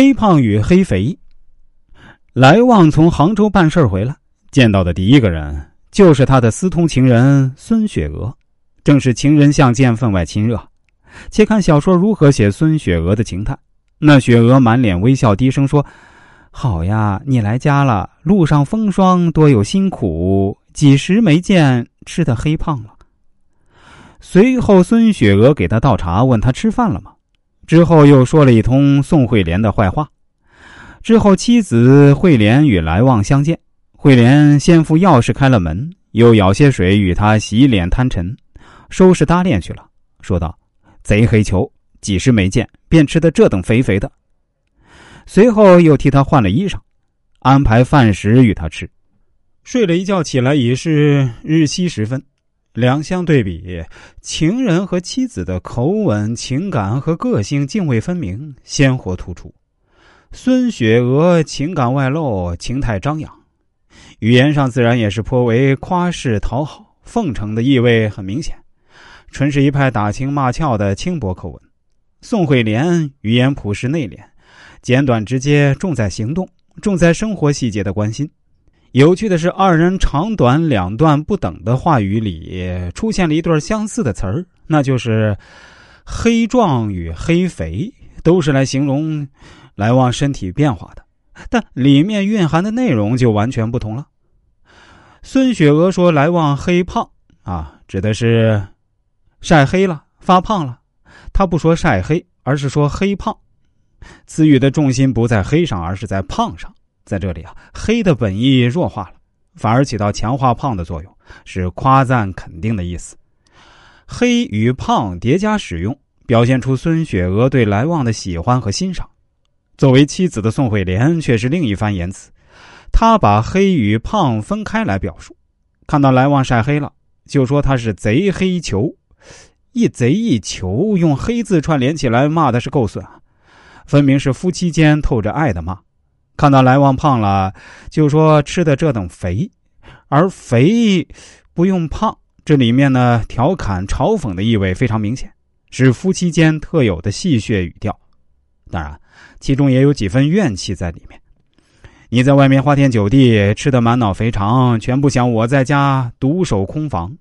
黑胖与黑肥。来旺从杭州办事回来，见到的第一个人就是他的私通情人孙雪娥，正是情人相见分外亲热。且看小说如何写孙雪娥的情态。那雪娥满脸微笑，低声说：“好呀，你来家了，路上风霜，多有辛苦，几时没见，吃的黑胖了。”随后，孙雪娥给他倒茶，问他吃饭了吗？之后又说了一通宋惠莲的坏话。之后，妻子惠莲与来旺相见，惠莲先付钥匙开了门，又舀些水与他洗脸摊尘，收拾搭练去了，说道：“贼黑球。”几时没见，便吃的这等肥肥的。随后又替他换了衣裳，安排饭食与他吃。睡了一觉起来已是日西时分，两相对比，情人和妻子的口吻、情感和个性泾渭分明，鲜活突出。孙雪娥情感外露，情态张扬，语言上自然也是颇为夸饰讨好、奉承的意味很明显，纯是一派打情骂俏的轻薄口吻。宋惠莲语言朴实内敛，简短直接，重在行动，重在生活细节的关心。有趣的是，二人长短两段不等的话语里，出现了一对相似的词儿，那就是“黑壮”与“黑肥”，都是来形容来往身体变化的，但里面蕴含的内容就完全不同了。孙雪娥说：“来往黑胖啊，指的是晒黑了，发胖了。”他不说晒黑，而是说黑胖。词语的重心不在黑上，而是在胖上。在这里啊，黑的本意弱化了，反而起到强化胖的作用，是夸赞肯定的意思。黑与胖叠加使用，表现出孙雪娥对来旺的喜欢和欣赏。作为妻子的宋惠莲却是另一番言辞，她把黑与胖分开来表述。看到来旺晒黑了，就说他是贼黑球。一贼一球，用黑字串联起来，骂的是够损啊！分明是夫妻间透着爱的骂。看到来旺胖了，就说吃的这等肥，而肥不用胖，这里面呢调侃嘲讽的意味非常明显，是夫妻间特有的戏谑语调。当然，其中也有几分怨气在里面。你在外面花天酒地，吃的满脑肥肠，全不想我在家独守空房。